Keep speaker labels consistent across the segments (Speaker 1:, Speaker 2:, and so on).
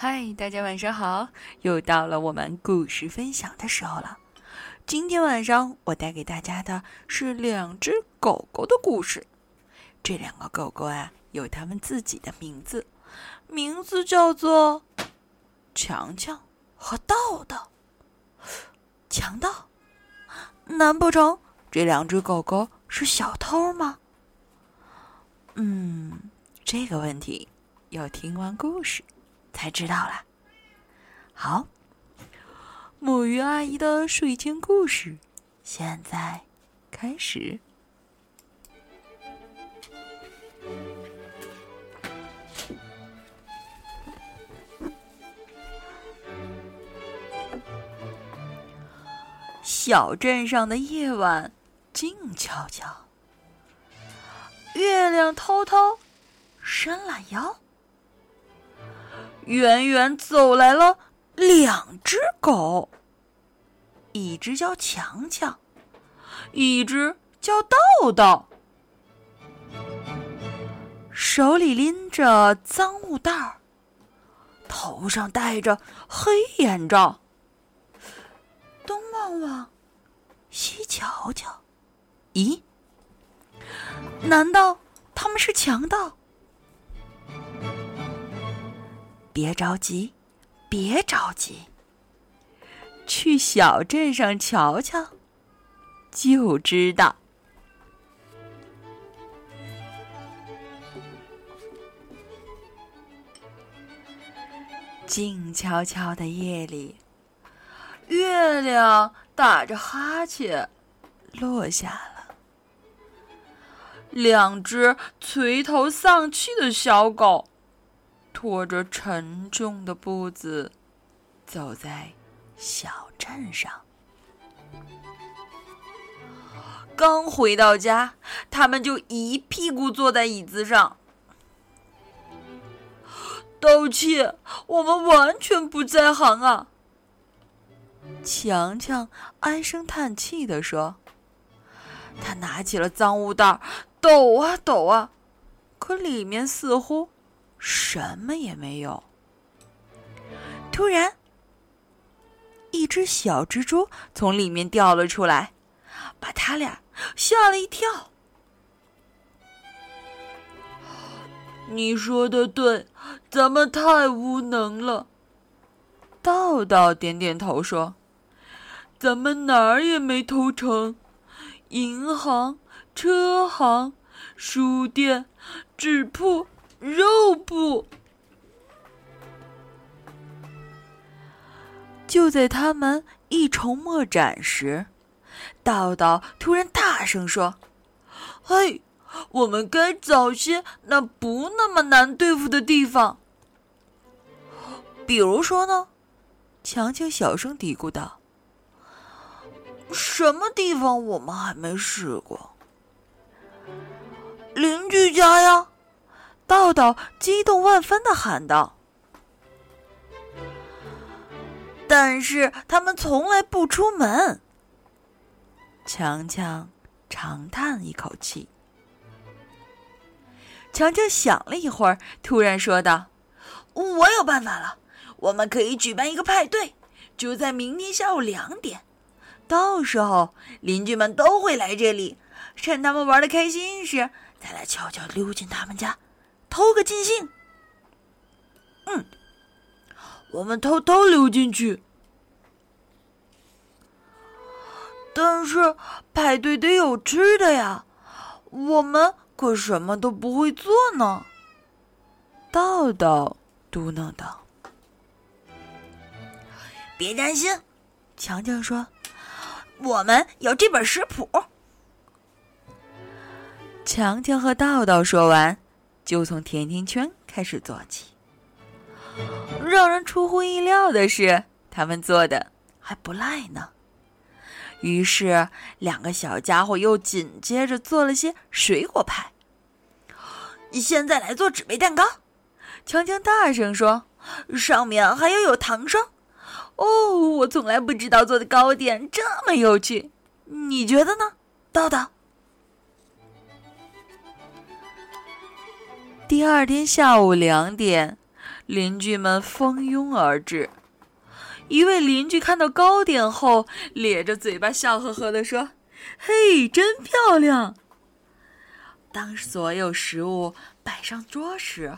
Speaker 1: 嗨，大家晚上好！又到了我们故事分享的时候了。今天晚上我带给大家的是两只狗狗的故事。这两个狗狗啊，有它们自己的名字，名字叫做强强和道道。强盗？难不成这两只狗狗是小偷吗？嗯，这个问题要听完故事。才知道了。好，木鱼阿姨的睡前故事现在开始。小镇上的夜晚静悄悄，月亮偷偷伸懒腰。远远走来了两只狗，一只叫强强，一只叫豆豆，手里拎着赃物袋儿，头上戴着黑眼罩，东望望，西瞧瞧，咦？难道他们是强盗？别着急，别着急，去小镇上瞧瞧，就知道。静悄悄的夜里，月亮打着哈欠落下了。两只垂头丧气的小狗。拖着沉重的步子，走在小镇上。刚回到家，他们就一屁股坐在椅子上。道歉，我们完全不在行啊！强强唉声叹气地说：“他拿起了赃物袋，抖啊抖啊，可里面似乎……”什么也没有。突然，一只小蜘蛛从里面掉了出来，把他俩吓了一跳。你说的对，咱们太无能了。道道点点头说：“咱们哪儿也没偷成，银行、车行、书店、纸铺。”肉不？就在他们一筹莫展时，道道突然大声说：“嘿，我们该找些那不那么难对付的地方。比如说呢？”强强小声嘀咕道：“什么地方我们还没试过？邻居家呀。”道道激动万分的喊道：“但是他们从来不出门。”强强长叹一口气。强强想了一会儿，突然说道：“我有办法了，我们可以举办一个派对，就在明天下午两点。到时候邻居们都会来这里，趁他们玩的开心时，再来悄悄溜进他们家。”偷个尽兴。嗯，我们偷偷溜进去。但是派对得有吃的呀，我们可什么都不会做呢。豆豆嘟囔道：“别担心。”强强说：“我们有这本食谱。”强强和道道说完。就从甜甜圈开始做起。让人出乎意料的是，他们做的还不赖呢。于是，两个小家伙又紧接着做了些水果派。你现在来做纸杯蛋糕，强强大声说：“上面还要有糖霜。”哦，我从来不知道做的糕点这么有趣。你觉得呢，豆豆？第二天下午两点，邻居们蜂拥而至。一位邻居看到糕点后，咧着嘴巴笑呵呵地说：“嘿，真漂亮！”当所有食物摆上桌时，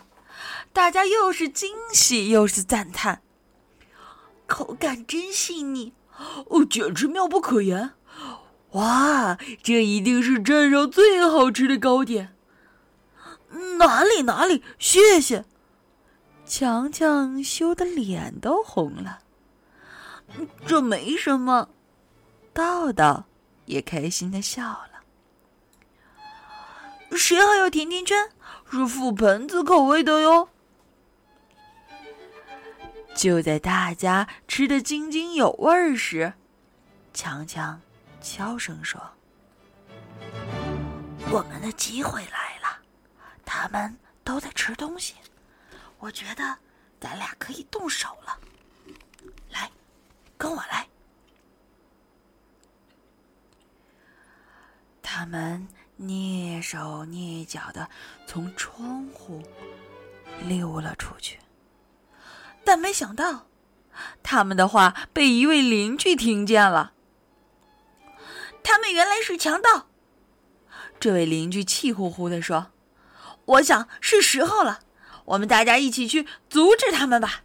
Speaker 1: 大家又是惊喜又是赞叹。口感真细腻，哦，简直妙不可言！哇，这一定是镇上最好吃的糕点。哪里哪里，谢谢。强强羞得脸都红了。这没什么，道道也开心的笑了。谁还有甜甜圈？是覆盆子口味的哟。就在大家吃的津津有味时，强强悄声说：“我们的机会来，他们都在吃东西，我觉得咱俩可以动手了。来，跟我来。”他们蹑手蹑脚的从窗户溜了出去。但没想到，他们的话被一位邻居听见了。他们原来是强盗。这位邻居气呼呼的说：“我想是时候了，我们大家一起去阻止他们吧。”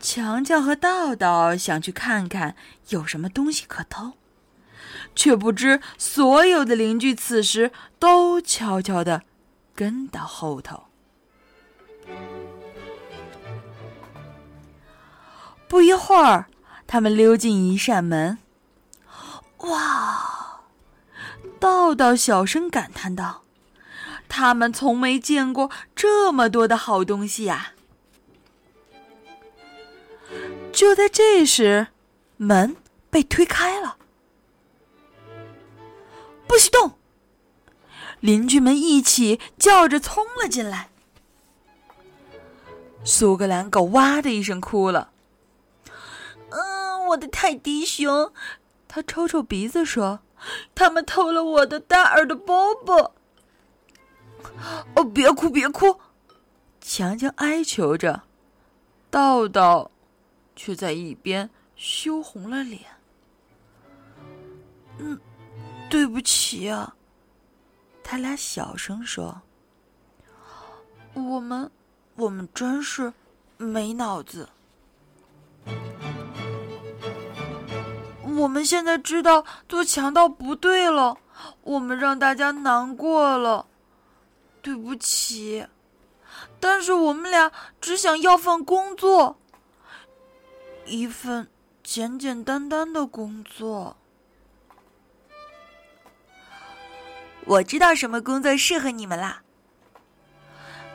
Speaker 1: 强强和道道想去看看有什么东西可偷，却不知所有的邻居此时都悄悄的跟到后头。不一会儿，他们溜进一扇门。哇！道道小声感叹道：“他们从没见过这么多的好东西呀！”就在这时，门被推开了。不许动！邻居们一起叫着冲了进来。苏格兰狗哇的一声哭了。嗯我的泰迪熊，他抽抽鼻子说：“他们偷了我的大耳朵包包。”哦，别哭，别哭！强强哀求着，道道却在一边羞红了脸。嗯，对不起啊，他俩小声说：“我们，我们真是没脑子。”我们现在知道做强盗不对了，我们让大家难过了，对不起。但是我们俩只想要份工作，一份简简单单的工作。我知道什么工作适合你们啦。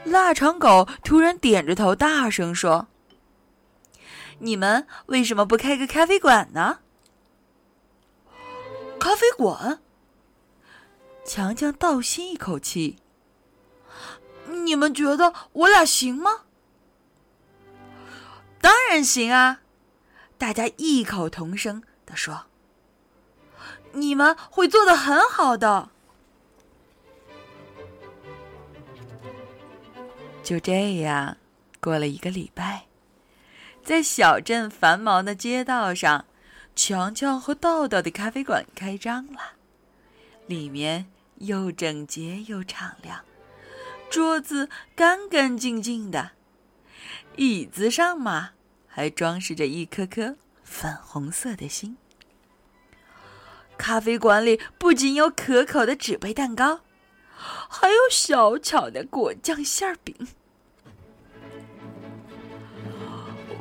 Speaker 1: 腊肠狗突然点着头，大声说：“你们为什么不开个咖啡馆呢？”咖啡馆。强强倒吸一口气。你们觉得我俩行吗？当然行啊！大家异口同声的说：“你们会做的很好的。”就这样，过了一个礼拜，在小镇繁忙的街道上。强强和道道的咖啡馆开张了，里面又整洁又敞亮，桌子干干净净的，椅子上嘛还装饰着一颗颗粉红色的心。咖啡馆里不仅有可口的纸杯蛋糕，还有小巧的果酱馅饼。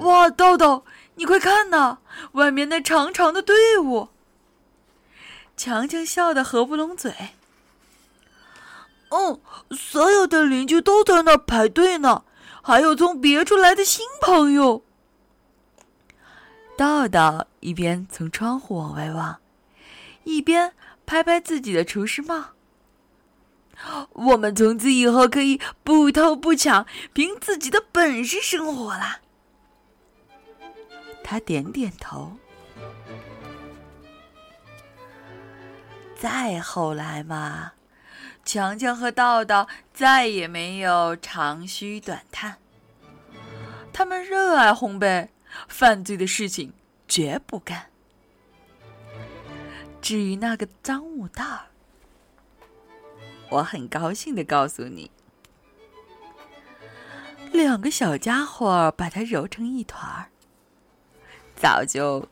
Speaker 1: 哇，豆豆！你快看呐，外面那长长的队伍。强强笑得合不拢嘴。嗯，所有的邻居都在那排队呢，还有从别处来的新朋友。道道一边从窗户往外望，一边拍拍自己的厨师帽。我们从此以后可以不偷不抢，凭自己的本事生活啦。他点点头。再后来嘛，强强和道道再也没有长吁短叹。他们热爱烘焙，犯罪的事情绝不干。至于那个脏物袋儿，我很高兴的告诉你，两个小家伙把它揉成一团儿，早就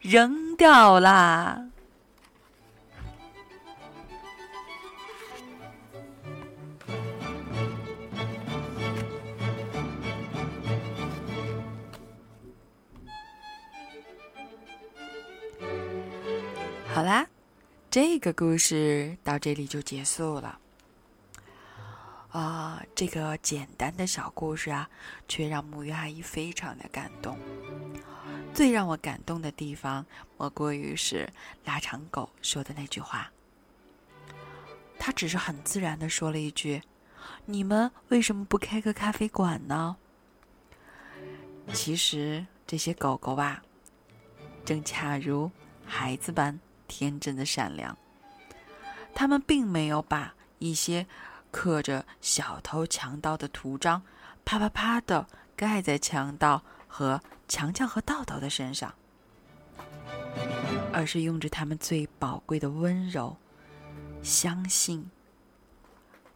Speaker 1: 扔掉啦。好啦，这个故事到这里就结束了。啊，这个简单的小故事啊，却让木鱼阿姨非常的感动。最让我感动的地方，莫过于是腊肠狗说的那句话。他只是很自然的说了一句：“你们为什么不开个咖啡馆呢？”其实这些狗狗吧，正恰如孩子般。天真的善良，他们并没有把一些刻着小偷强盗的图章啪啪啪的盖在强盗和强强和道道的身上，而是用着他们最宝贵的温柔、相信，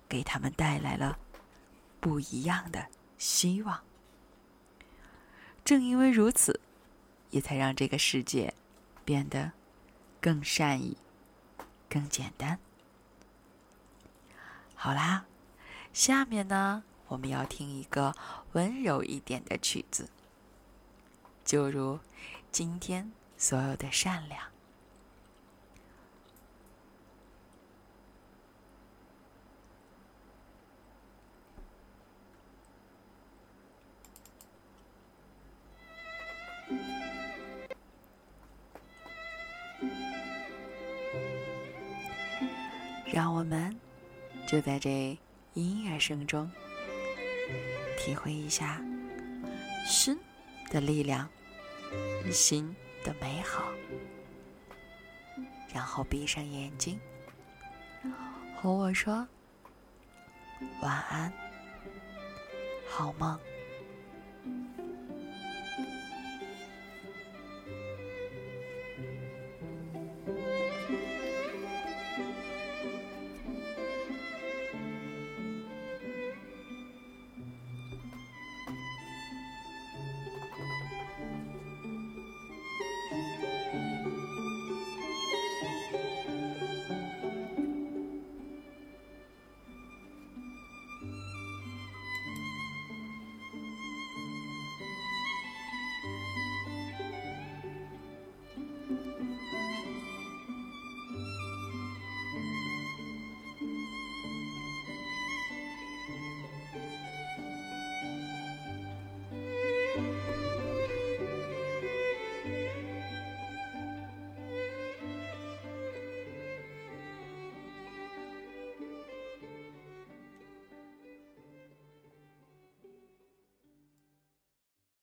Speaker 1: 给他们带来了不一样的希望。正因为如此，也才让这个世界变得。更善意，更简单。好啦，下面呢，我们要听一个温柔一点的曲子，就如今天所有的善良。让我们就在这音乐声中，体会一下心的力量，心的美好。然后闭上眼睛，和我说晚安，好梦。